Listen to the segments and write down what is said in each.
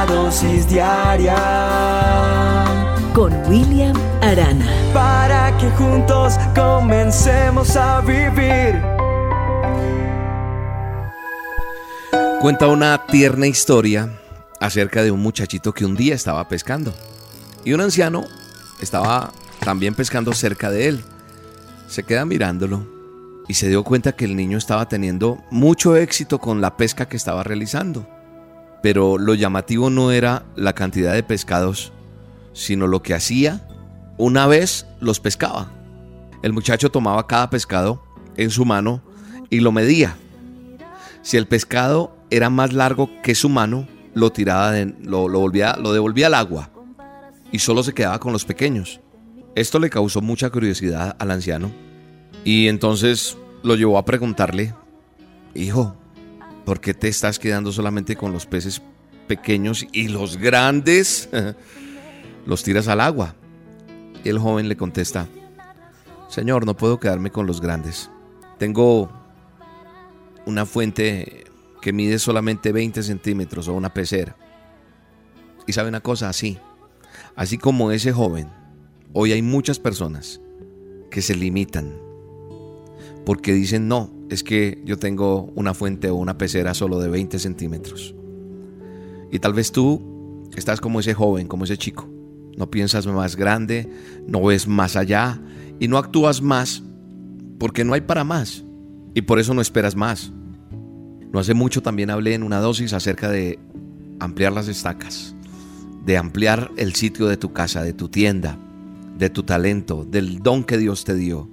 La dosis diaria con William Arana. Para que juntos comencemos a vivir. Cuenta una tierna historia acerca de un muchachito que un día estaba pescando y un anciano estaba también pescando cerca de él. Se queda mirándolo y se dio cuenta que el niño estaba teniendo mucho éxito con la pesca que estaba realizando. Pero lo llamativo no era la cantidad de pescados, sino lo que hacía una vez los pescaba. El muchacho tomaba cada pescado en su mano y lo medía. Si el pescado era más largo que su mano, lo tiraba, lo, volvía, lo devolvía al agua y solo se quedaba con los pequeños. Esto le causó mucha curiosidad al anciano y entonces lo llevó a preguntarle, hijo, ¿por qué te estás quedando solamente con los peces pequeños y los grandes los tiras al agua? Y el joven le contesta, Señor, no puedo quedarme con los grandes. Tengo una fuente que mide solamente 20 centímetros o una pecera. Y sabe una cosa, así, así como ese joven, hoy hay muchas personas que se limitan porque dicen, no, es que yo tengo una fuente o una pecera solo de 20 centímetros. Y tal vez tú estás como ese joven, como ese chico. No piensas más grande, no ves más allá y no actúas más porque no hay para más. Y por eso no esperas más. No hace mucho también hablé en una dosis acerca de ampliar las estacas, de ampliar el sitio de tu casa, de tu tienda, de tu talento, del don que Dios te dio,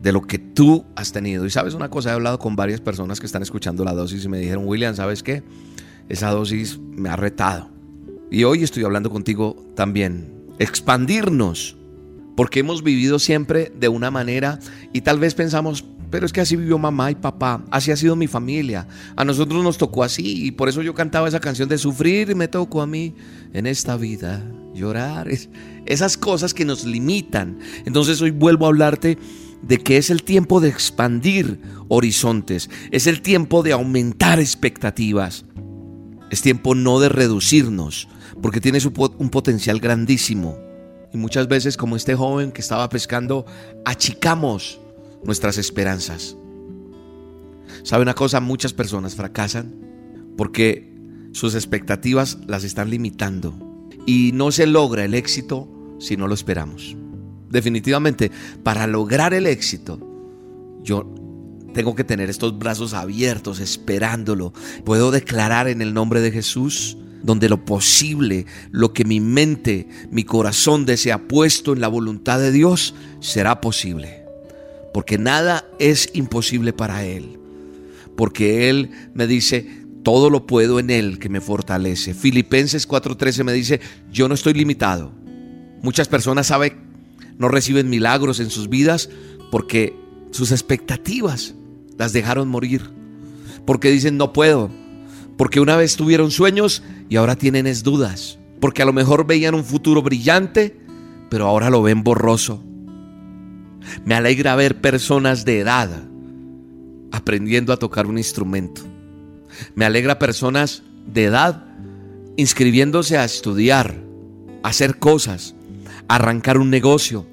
de lo que tú has tenido. Y sabes una cosa, he hablado con varias personas que están escuchando la dosis y me dijeron, William, ¿sabes qué? Esa dosis me ha retado. Y hoy estoy hablando contigo también. Expandirnos. Porque hemos vivido siempre de una manera y tal vez pensamos, pero es que así vivió mamá y papá, así ha sido mi familia. A nosotros nos tocó así y por eso yo cantaba esa canción de sufrir y me tocó a mí en esta vida llorar. esas cosas que nos limitan. Entonces hoy vuelvo a hablarte de que es el tiempo de expandir horizontes, es el tiempo de aumentar expectativas. Es tiempo no de reducirnos, porque tienes un potencial grandísimo. Y muchas veces, como este joven que estaba pescando, achicamos nuestras esperanzas. ¿Sabe una cosa? Muchas personas fracasan porque sus expectativas las están limitando y no se logra el éxito si no lo esperamos. Definitivamente, para lograr el éxito, yo tengo que tener estos brazos abiertos esperándolo. Puedo declarar en el nombre de Jesús donde lo posible, lo que mi mente, mi corazón desea puesto en la voluntad de Dios, será posible porque nada es imposible para Él. Porque Él me dice, todo lo puedo en Él que me fortalece. Filipenses 4:13 me dice, yo no estoy limitado. Muchas personas saben, no reciben milagros en sus vidas porque sus expectativas las dejaron morir. Porque dicen, no puedo. Porque una vez tuvieron sueños y ahora tienen es dudas. Porque a lo mejor veían un futuro brillante, pero ahora lo ven borroso. Me alegra ver personas de edad aprendiendo a tocar un instrumento. Me alegra personas de edad inscribiéndose a estudiar, a hacer cosas, arrancar un negocio.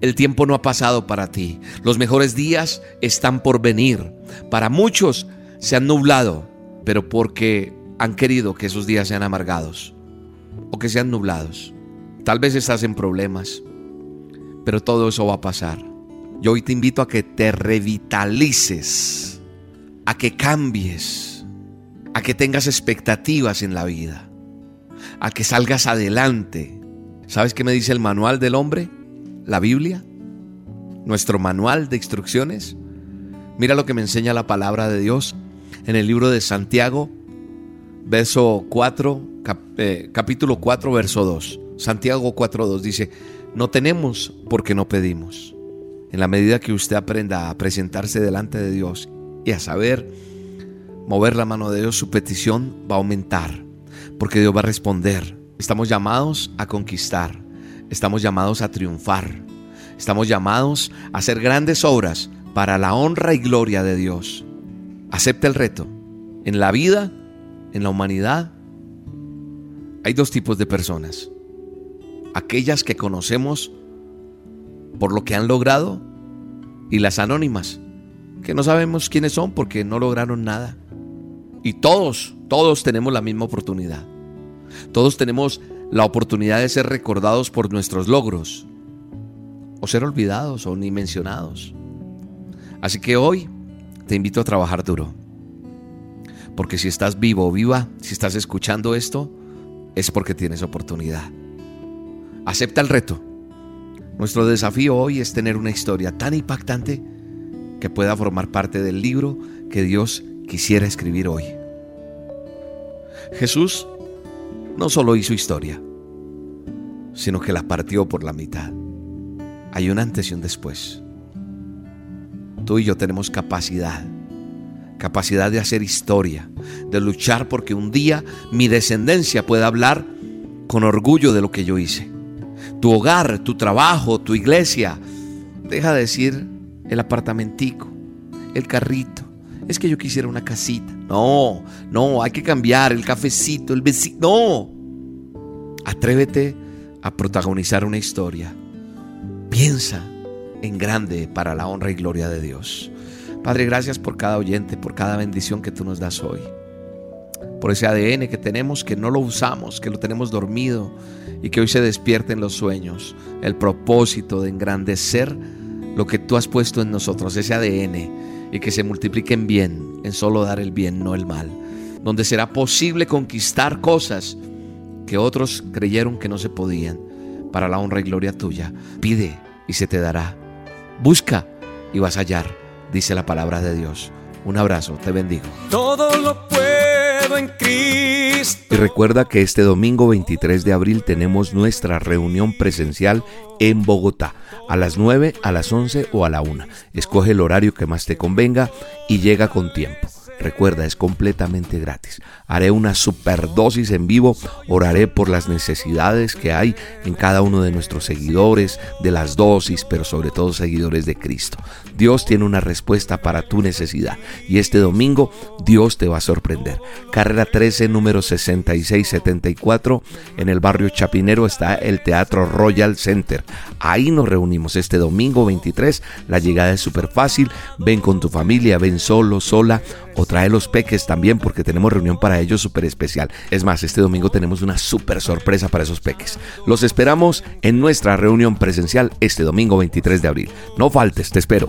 El tiempo no ha pasado para ti. Los mejores días están por venir. Para muchos se han nublado, pero porque han querido que esos días sean amargados o que sean nublados. Tal vez estás en problemas, pero todo eso va a pasar. Yo hoy te invito a que te revitalices, a que cambies, a que tengas expectativas en la vida, a que salgas adelante. ¿Sabes qué me dice el manual del hombre? La Biblia, nuestro manual de instrucciones. Mira lo que me enseña la palabra de Dios en el libro de Santiago, verso 4, eh, capítulo 4, verso 2. Santiago 4, 2 dice, no tenemos porque no pedimos. En la medida que usted aprenda a presentarse delante de Dios y a saber mover la mano de Dios, su petición va a aumentar, porque Dios va a responder. Estamos llamados a conquistar, estamos llamados a triunfar, estamos llamados a hacer grandes obras para la honra y gloria de Dios. Acepta el reto. En la vida, en la humanidad, Hay dos tipos de personas. Aquellas que conocemos por lo que han logrado y las anónimas, que no sabemos quiénes son porque no lograron nada. Y todos, todos tenemos la misma oportunidad. Todos tenemos la oportunidad de ser recordados por nuestros logros, o ser olvidados o ni mencionados. Así que hoy te invito a trabajar duro. Porque si estás vivo o viva, si estás escuchando esto, es porque tienes oportunidad. Acepta el reto. Nuestro desafío hoy es tener una historia tan impactante que pueda formar parte del libro que Dios quisiera escribir hoy. Jesús no solo hizo historia, sino que la partió por la mitad. Hay un antes y un después. Tú y yo tenemos capacidad, capacidad de hacer historia, de luchar porque un día mi descendencia pueda hablar con orgullo de lo que yo hice. Tu hogar, tu trabajo, tu iglesia, deja de decir el apartamentico, el carrito. Es que yo quisiera una casita. No, no, hay que cambiar el cafecito, el vecino. No. Atrévete a protagonizar una historia. Piensa en grande para la honra y gloria de Dios. Padre, gracias por cada oyente, por cada bendición que tú nos das hoy. Por ese ADN que tenemos, que no lo usamos, que lo tenemos dormido y que hoy se despierte en los sueños. El propósito de engrandecer lo que tú has puesto en nosotros, ese ADN, y que se multiplique en bien, en solo dar el bien, no el mal. Donde será posible conquistar cosas que otros creyeron que no se podían, para la honra y gloria tuya. Pide y se te dará. Busca y vas a hallar, dice la palabra de Dios. Un abrazo, te bendigo. Todo lo puedo Y recuerda que este domingo 23 de abril tenemos nuestra reunión presencial en Bogotá, a las 9, a las 11 o a la 1. Escoge el horario que más te convenga y llega con tiempo. Recuerda, es completamente gratis. Haré una superdosis en vivo, oraré por las necesidades que hay en cada uno de nuestros seguidores, de las dosis, pero sobre todo seguidores de Cristo. Dios tiene una respuesta para tu necesidad y este domingo Dios te va a sorprender. Carrera 13, número 6674, en el barrio Chapinero está el Teatro Royal Center. Ahí nos reunimos este domingo 23. La llegada es súper fácil. Ven con tu familia, ven solo, sola o trae los peques también porque tenemos reunión para ellos súper especial. Es más, este domingo tenemos una súper sorpresa para esos peques. Los esperamos en nuestra reunión presencial este domingo 23 de abril. No faltes, te espero.